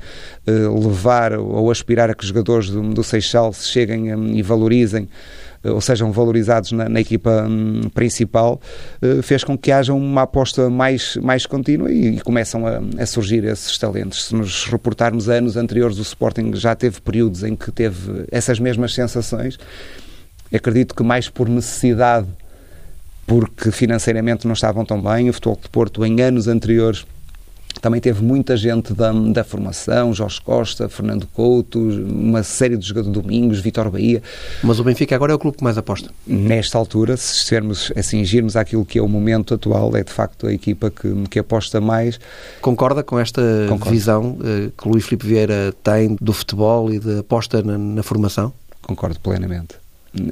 uh, levar ou aspirar a que os jogadores do, do Seixal se cheguem um, e valorizem eh, ou sejam valorizados na, na equipa hum, principal, uh, fez com que haja uma aposta mais, mais contínua e, e começam a, a, surgir esses talentos. Se nos reportarmos a anos anteriores, o Sporting já teve períodos em que teve essas mesmas sensações. Acredito que mais por necessidade, porque financeiramente não estavam tão bem, o Futebol de Porto em anos anteriores também teve muita gente da, da formação, Jorge Costa, Fernando Couto, uma série de jogadores Domingos, Vitor Bahia. Mas o Benfica agora é o clube que mais aposta. Nesta altura, se estivermos a cingirmos àquilo que é o momento atual, é de facto a equipa que, que aposta mais. Concorda com esta Concordo. visão uh, que Luís Filipe Vieira tem do futebol e de aposta na, na formação? Concordo plenamente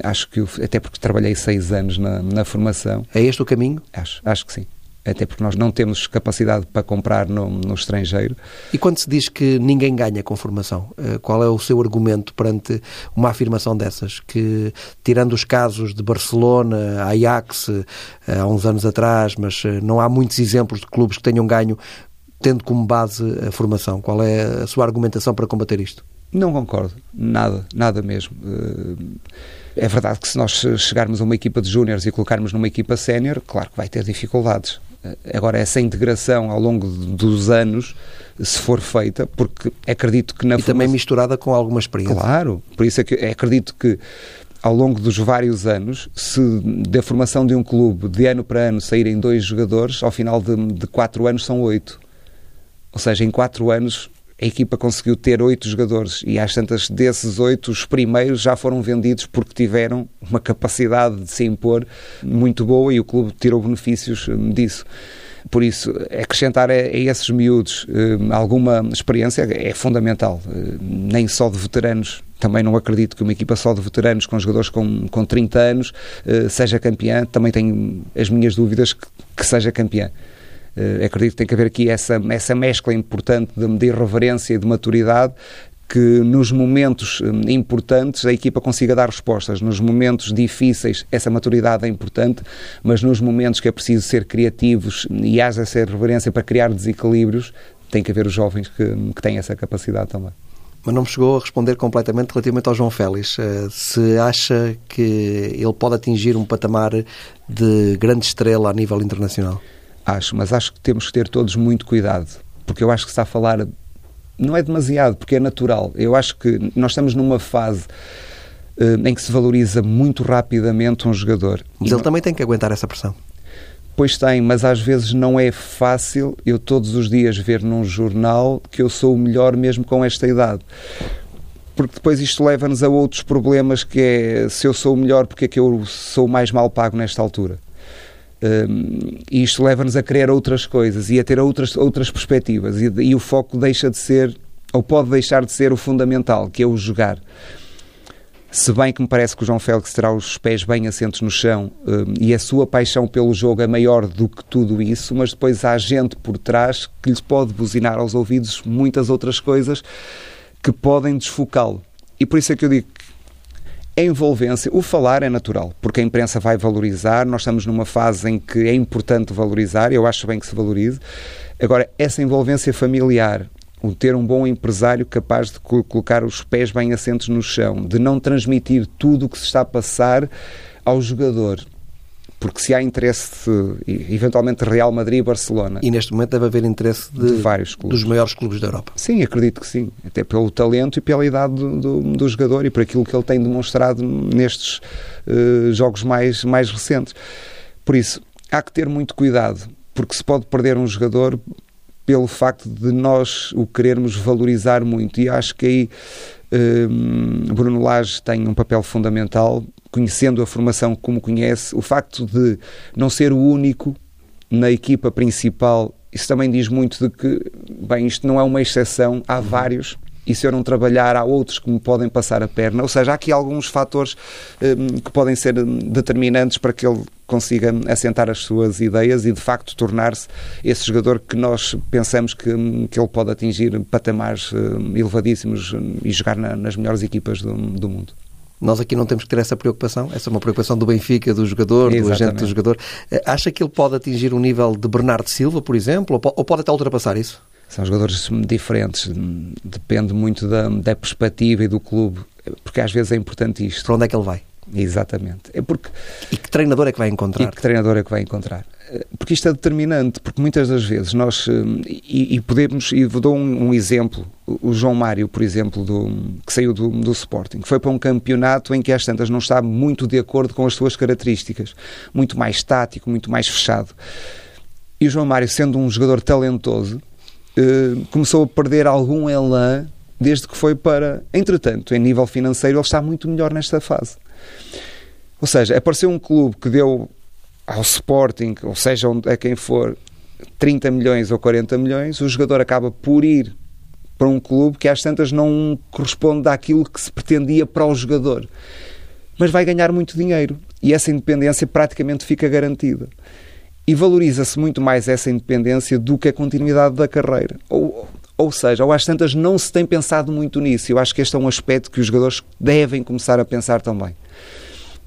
acho que até porque trabalhei seis anos na, na formação. É este o caminho? Acho, acho que sim até porque nós não temos capacidade para comprar no, no, estrangeiro. E quando se diz que ninguém ganha com formação, eh, qual é o seu argumento perante uma afirmação dessas? Que, tirando os casos de Barcelona, Ajax, eh, há uns anos atrás, mas eh, não há muitos exemplos de clubes que tenham ganho tendo como base a formação. Qual é a sua argumentação para combater isto? Não concordo, nada, nada mesmo. É verdade que se nós chegarmos a uma equipa de júniores e colocarmos numa equipa sénior, claro que vai ter dificuldades. Agora, essa integração ao longo dos anos, se for feita, porque acredito que na E também misturada com alguma experiência. Claro, por isso é que acredito que ao longo dos vários anos, se da formação de um clube de ano para ano saírem dois jogadores, ao final de, de quatro anos são oito. Ou seja, em quatro anos a equipa conseguiu ter oito jogadores e às tantas desses oito, os primeiros já foram vendidos porque tiveram uma capacidade de se impor muito boa e o clube tirou benefícios hum, disso. Por isso, acrescentar a, esses miúdos hum, alguma experiência é fundamental. Hum, nem só de veteranos também não acredito que uma equipa só de veteranos com jogadores com, com 30 anos seja campeã. Também tenho as minhas dúvidas que, que seja campeã. Uh, acredito que tem que haver aqui essa, essa mescla importante de, de irreverência e de maturidade que nos momentos hum, importantes a equipa consiga dar respostas. Nos momentos difíceis, essa maturidade é importante, mas nos momentos que é preciso ser criativos e haja essa reverência para criar desequilíbrios, tem que haver os jovens que, que têm essa capacidade também. Mas não me chegou a responder completamente relativamente ao João Félix. Eh, se acha que ele pode atingir um patamar de grande estrela a nível internacional? Acho, mas acho que temos que ter todos muito cuidado, porque eu acho que está a falar não é demasiado, porque é natural. Eu acho que nós estamos numa fase uh, em que se valoriza muito rapidamente um jogador. Mas ele não... também tem que aguentar essa pressão. Pois tem, mas às vezes não é fácil eu todos os dias ver num jornal que eu sou o melhor mesmo com esta idade. Porque depois isto leva-nos a outros problemas que é se eu sou o melhor, porque é que eu sou mais mal pago nesta altura? Um, e isto leva-nos a querer outras coisas e a ter outras, outras perspectivas. E, e, o foco deixa de ser, ou pode deixar de ser, o fundamental, que é o jogar. Se bem que me parece que o João Félix terá os pés bem assentos no chão um, e a sua paixão pelo jogo é maior do que tudo isso, mas depois há gente por trás que lhes pode buzinar aos ouvidos muitas outras coisas que podem desfocá-lo. E por isso é que eu digo a envolvência, o falar é natural, porque a imprensa vai valorizar, nós estamos numa fase em que é importante valorizar, eu acho bem que se valorize. Agora, essa envolvência familiar, o ter um bom empresário capaz de colocar os pés bem assentos no chão, de não transmitir tudo o que se está a passar ao jogador, porque se há interesse, eventualmente Real Madrid e Barcelona. E neste momento deve haver interesse de, de vários clubes. dos maiores clubes da Europa. Sim, acredito que sim. Até pelo talento e pela idade do, do, do jogador e por aquilo que ele tem demonstrado nestes uh, jogos mais, mais recentes. Por isso, há que ter muito cuidado, porque se pode perder um jogador pelo facto de nós o querermos valorizar muito. E acho que aí uh, Bruno Lage tem um papel fundamental conhecendo a formação como conhece, o facto de não ser o único na equipa principal, isso também diz muito de que, bem, isto não é uma exceção, há vários e se eu não trabalhar, há outros que me podem passar a perna. Ou seja, há aqui alguns fatores um, que podem ser determinantes para que ele consiga assentar as suas ideias e, de facto, tornar-se esse jogador que nós pensamos que, que ele pode atingir patamares um, elevadíssimos hum, e jogar na, nas melhores equipas do, do mundo. Nós aqui não temos que ter essa preocupação. Essa é uma preocupação do Benfica, do jogador, Exatamente. do agente do jogador. Eh, acha que ele pode atingir um nível de Bernardo Silva, por exemplo, ou pode até ultrapassar isso? São jogadores diferentes, depende muito da, da perspectiva e do clube, porque às vezes é importante isto. Para onde é que ele vai? Exatamente. É porque... E que treinador é que vai encontrar? E que treinador é que vai encontrar? Porque isto é determinante, porque muitas das vezes nós, eh, e, e podemos, e vou dar um, um, exemplo, o João Mário, por exemplo, do, que saiu do, do Sporting, foi para um campeonato em que às tantas não está muito de acordo com as suas características, muito mais estático, muito mais fechado. E o João Mário, sendo um jogador talentoso, eh, começou a perder algum elan desde que foi para. Entretanto, em nível financeiro, ele está muito melhor nesta fase. Ou seja, apareceu um clube que deu ao Sporting, ou seja, a quem for, 30 milhões ou 40 milhões, o jogador acaba por ir para um clube que às tantas não corresponde àquilo que se pretendia para o jogador. Mas vai ganhar muito dinheiro e essa independência praticamente fica garantida. E valoriza-se muito mais essa independência do que a continuidade da carreira. Ou, ou seja, ou às tantas não se tem pensado muito nisso. Eu acho que este é um aspecto que os jogadores devem começar a pensar também.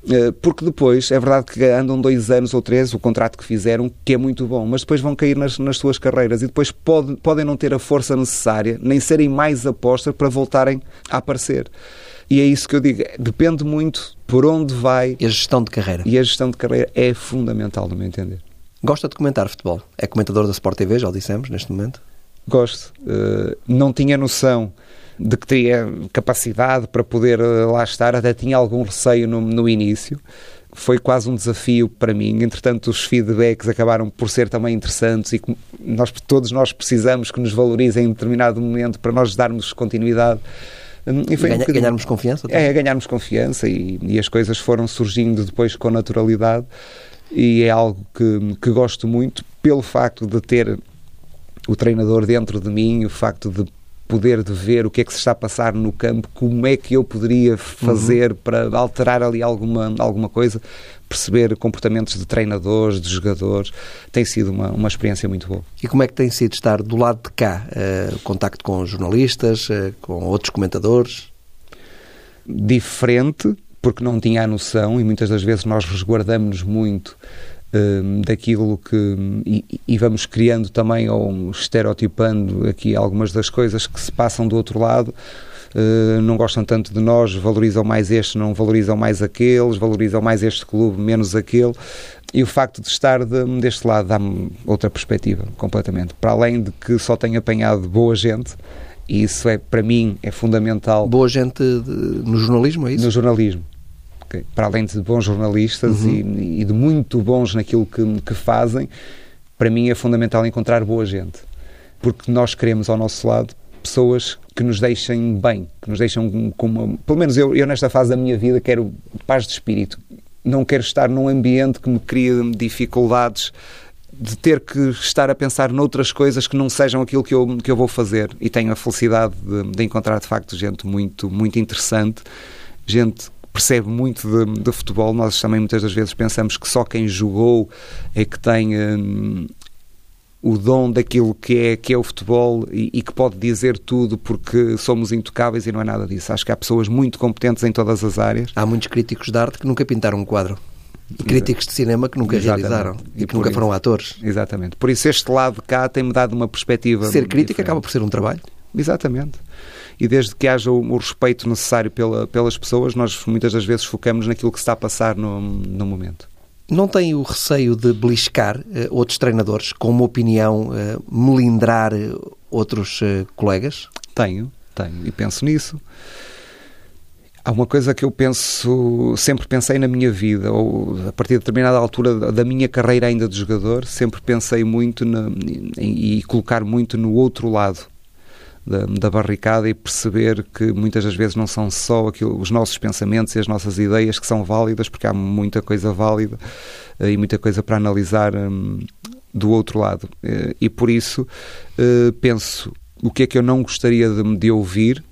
Eh, porque depois, é verdade que andam dois anos ou três, o contrato que fizeram, que é muito bom, mas depois vão cair nas, nas suas carreiras e depois pode, podem não ter a força necessária, nem serem mais apostas para voltarem a aparecer. E é isso que eu digo, depende muito por onde vai. E a gestão de carreira. E a gestão de carreira é fundamental, no meu entender. Gosta de comentar futebol? É comentador da Sport TV, já o dissemos, neste momento? Gosto. Uh, não tinha noção de que teria capacidade para poder uh, lá estar, até tinha algum receio no, no início, foi quase um desafio para mim. Entretanto, os feedbacks acabaram por ser também interessantes e nós, todos nós precisamos que nos valorizem em determinado momento para nós darmos continuidade. Hum, e, foi ganha, um ganharmos confiança? Também. É, ganharmos confiança e, e, as coisas foram surgindo depois com naturalidade e é algo que, que gosto muito pelo facto de ter o treinador dentro de mim, o facto de poder de ver o que é que se está a passar no campo, como é que eu poderia fazer uhum. para alterar ali alguma, alguma coisa, perceber comportamentos de treinadores, de jogadores, tem sido uma, uma experiência muito boa. E como é que tem sido estar do lado de cá, uh, contacto com jornalistas, uh, com outros comentadores? Diferente, porque não tinha a noção e muitas das vezes nós resguardamos-nos muito daquilo que. E, e, vamos criando também, ou estereotipando aqui algumas das coisas que se passam do outro lado. Uh, não gostam tanto de nós, valorizam mais este, não valorizam mais aqueles, valorizam mais este clube, menos aquele. E o facto de estar de, deste lado dá-me outra perspectiva, completamente. Para além de que só tenho apanhado boa gente, e isso é, para mim, é fundamental. Boa gente de, no jornalismo, é isso? No jornalismo que, para além de bons jornalistas uhum. e, e, de muito bons naquilo que, que fazem, para mim é fundamental encontrar boa gente. Porque nós queremos ao nosso lado pessoas que nos deixem bem, que nos deixam com uma... Pelo menos eu, eu nesta fase da minha vida quero paz de espírito. Não quero estar num ambiente que me cria dificuldades de ter que estar a pensar noutras coisas que não sejam aquilo que eu, que eu vou fazer. E tenho a felicidade de, de encontrar, de facto, gente muito, muito interessante, gente percebe muito de, de, futebol. Nós também muitas das vezes pensamos que só quem jogou é que tem hum, o dom daquilo que é, que é o futebol e, e, que pode dizer tudo porque somos intocáveis e não é nada disso. Acho que há pessoas muito competentes em todas as áreas. Há muitos críticos de arte que nunca pintaram um quadro. E críticos de cinema que nunca Exatamente. realizaram e, e que nunca isso. foram atores. Exatamente. Por isso este lado de cá tem-me dado uma perspectiva. Ser crítico diferente. acaba por ser um trabalho. Exatamente e desde que haja o, o respeito necessário pela, pelas pessoas, nós muitas das vezes focamos naquilo que se está a passar no, no momento. Não tem o receio de beliscar uh, outros treinadores com uma opinião, uh, melindrar uh, outros colegas? Tenho, tenho e penso nisso. Há uma coisa que eu penso, sempre pensei na minha vida, ou a partir de determinada altura da minha carreira ainda de jogador, sempre pensei muito na, em, e colocar muito no outro lado da, da, barricada e perceber que muitas das vezes não são só aquilo, os nossos pensamentos e as nossas ideias que são válidas, porque há muita coisa válida eh, e muita coisa para analisar hum, do outro lado. Eh, e por isso eh, penso o que é que eu não gostaria de, de ouvir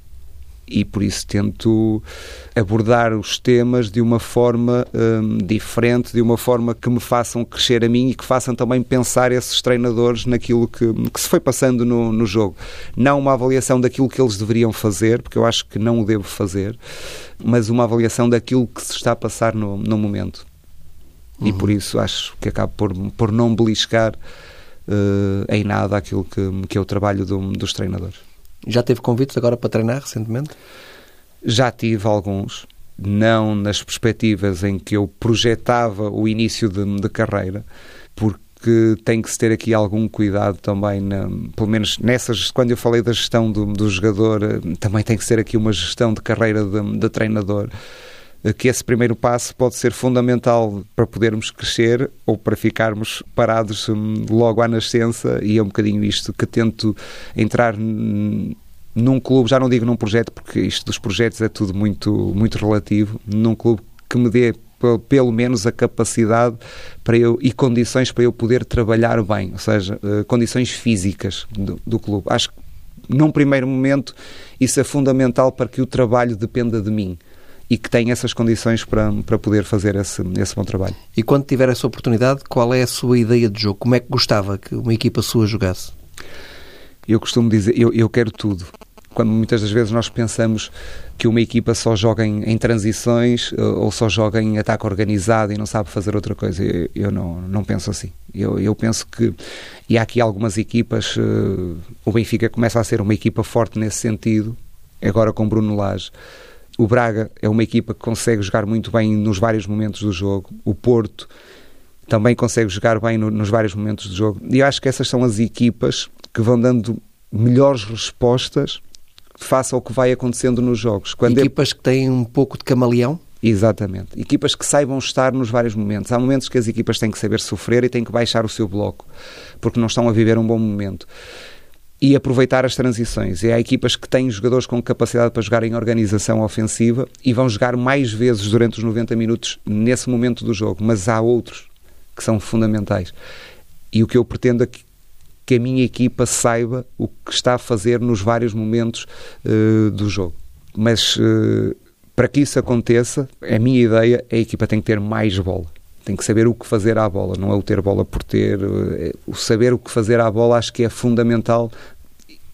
e por isso tento abordar os temas de uma forma hum, diferente, de uma forma que me façam crescer a mim e que façam também pensar esses treinadores naquilo que, que se foi passando no, no jogo. Não uma avaliação daquilo que eles deveriam fazer, porque eu acho que não o devo fazer, mas uma avaliação daquilo que se está a passar no, no momento. Uhum. E por isso acho que acabo por, por não beliscar uh, em nada aquilo que, que é o trabalho do, dos treinadores. Já teve convites agora para treinar recentemente? Já tive alguns, não nas perspectivas em que eu projetava o início de, de carreira, porque tem que se ter aqui algum cuidado também, na, pelo menos nessas, quando eu falei da gestão do, do jogador, eh, também tem que ser aqui uma gestão de carreira de, de treinador que esse primeiro passo pode ser fundamental para podermos crescer ou para ficarmos parados hum, logo à nascença e é um bocadinho isto que tento entrar num clube, já não digo num projeto porque isto dos projetos é tudo muito, muito relativo, num clube que me dê pelo menos a capacidade para eu, e condições para eu poder trabalhar bem, ou seja, eh, condições físicas do, do clube. Acho que num primeiro momento isso é fundamental para que o trabalho dependa de mim e que tem essas condições para, para poder fazer esse, esse bom trabalho. E quando tiver essa oportunidade, qual é a sua ideia de jogo? Como é que gostava que uma equipa sua jogasse? Eu costumo dizer, eu, eu quero tudo. Quando muitas das vezes nós pensamos que uma equipa só joga em, em transições eh, ou só joga em ataque organizado e não sabe fazer outra coisa, eu, eu não, não penso assim. Eu, eu penso que, e há aqui algumas equipas, uh, o Benfica começa a ser uma equipa forte nesse sentido, agora com Bruno Lage o Braga é uma equipa que consegue jogar muito bem nos vários momentos do jogo. O Porto também consegue jogar bem no, nos vários momentos do jogo. E eu acho que essas são as equipas que vão dando melhores respostas face ao que vai acontecendo nos jogos. Quando é Equipas é... que têm um pouco de camaleão? Exatamente. Equipas que saibam estar nos vários momentos. Há momentos que as equipas têm que saber sofrer e têm que baixar o seu bloco, porque não estão a viver um bom momento. E aproveitar as transições. E há equipas que têm jogadores com capacidade para jogar em organização ofensiva e vão jogar mais vezes durante os 90 minutos nesse momento do jogo. Mas há outros que são fundamentais. E o que eu pretendo é que, que a minha equipa saiba o que está a fazer nos vários momentos uh, do jogo. Mas. Uh, para que isso aconteça, a minha ideia é a equipa tem que ter mais bola. Tem que saber o que fazer à bola, não é o ter bola por ter. Eh, o saber o que fazer à bola acho que é fundamental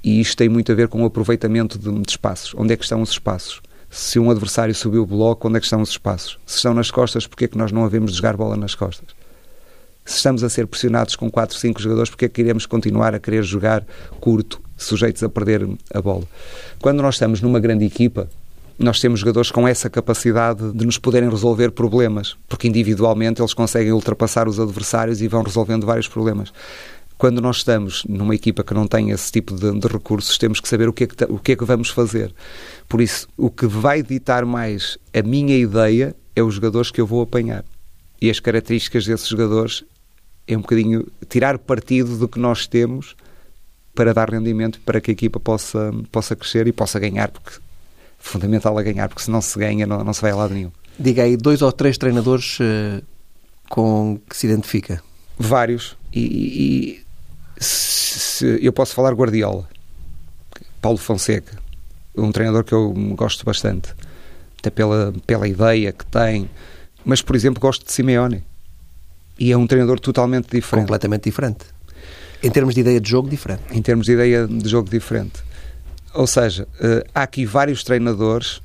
e isto tem muito a ver com o aproveitamento de, de espaços. Onde é que estão os espaços? Se um adversário subiu o bloco, onde é que estão os espaços? Se estão nas costas, porquê é que nós não havemos de jogar bola nas costas? Se estamos a ser pressionados com 4, 5 jogadores, porquê é que iremos continuar a querer jogar curto, sujeitos a perder a bola? Quando nós estamos numa grande equipa, nós temos jogadores com essa capacidade de nos poderem resolver problemas, porque individualmente eles conseguem ultrapassar os adversários e vão resolvendo vários problemas. Quando nós estamos numa equipa que não tem esse tipo de, de recursos, temos que saber o que, é que, o que é que vamos fazer. Por isso, o que vai ditar mais a minha ideia é os jogadores que eu vou apanhar. E as características desses jogadores é um bocadinho tirar partido do que nós temos para dar rendimento para que a equipa possa, possa crescer e possa ganhar, porque fundamental a ganhar, porque se não se ganha, não, não se vai a lado nenhum. Diga aí dois ou três treinadores uh, com que se identifica. Vários. E, e se, se, eu posso falar Guardiola, Paulo Fonseca, um treinador que eu gosto bastante, até pela, pela ideia que tem. Mas, por exemplo, gosto de Simeone. E é um treinador totalmente diferente. Completamente diferente. Em termos de ideia de jogo, diferente. Em termos de ideia de jogo, diferente. Ou seja, eh, há aqui vários treinadores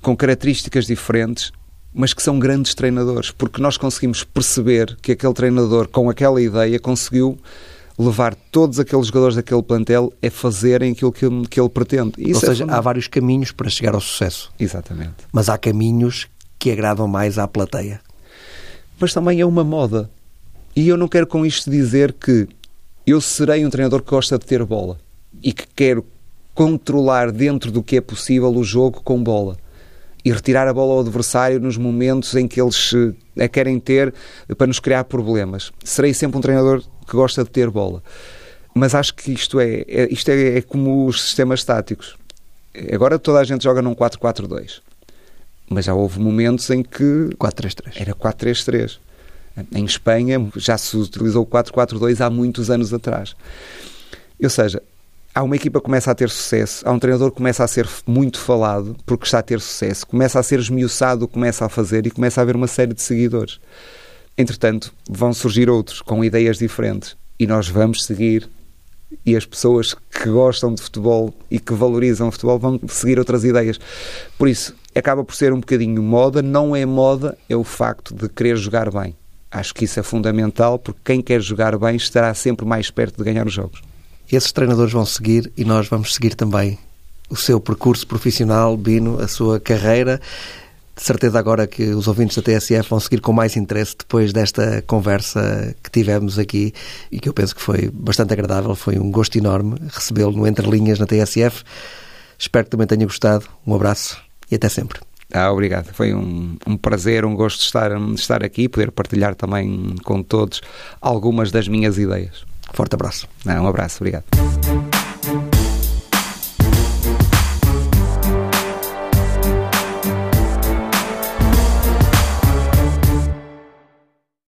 com características diferentes, mas que são grandes treinadores, porque nós conseguimos perceber que aquele treinador, com aquela ideia, conseguiu levar todos aqueles jogadores daquele plantel a fazerem aquilo que, que ele pretende. Isso Ou é seja, há vários caminhos para chegar ao sucesso. Exatamente. Mas há caminhos que agradam mais à plateia. Mas também é uma moda. E eu não quero com isto dizer que eu serei um treinador que gosta de ter bola e que quero controlar dentro do que é possível o jogo com bola e retirar a bola ao adversário nos momentos em que eles a querem ter para nos criar problemas. Serei sempre um treinador que gosta de ter bola. Mas acho que isto é, é isto é, é, como os sistemas estáticos. Agora toda a gente joga num 4-4-2. Mas já houve momentos em que 4-3-3. Era 4-3-3. Em Espanha já se utilizou o 4-4-2 há muitos anos atrás. Ou seja, há uma equipa que começa a ter sucesso, há um treinador que começa a ser muito falado porque está a ter sucesso, começa a ser esmiuçado começa a fazer e começa a haver uma série de seguidores. Entretanto, vão surgir outros com ideias diferentes e nós vamos seguir e as pessoas que gostam de futebol e que valorizam o futebol vão seguir outras ideias. Por isso, acaba por ser um bocadinho moda, não é moda, é o facto de querer jogar bem. Acho que isso é fundamental porque quem quer jogar bem estará sempre mais perto de ganhar os jogos. Esses treinadores vão seguir e nós vamos seguir também o seu percurso profissional, Bino, a sua carreira. De certeza agora que os ouvintes da TSF vão seguir com mais interesse depois desta conversa que tivemos aqui e que eu penso que foi bastante agradável. Foi um gosto enorme recebê-lo no Entre Linhas na TSF. Espero que também tenha gostado. Um abraço e até sempre. Ah, obrigado. Foi um, um prazer, um gosto estar, estar aqui, poder partilhar também com todos algumas das minhas ideias. Forte abraço. Não, um abraço, obrigado.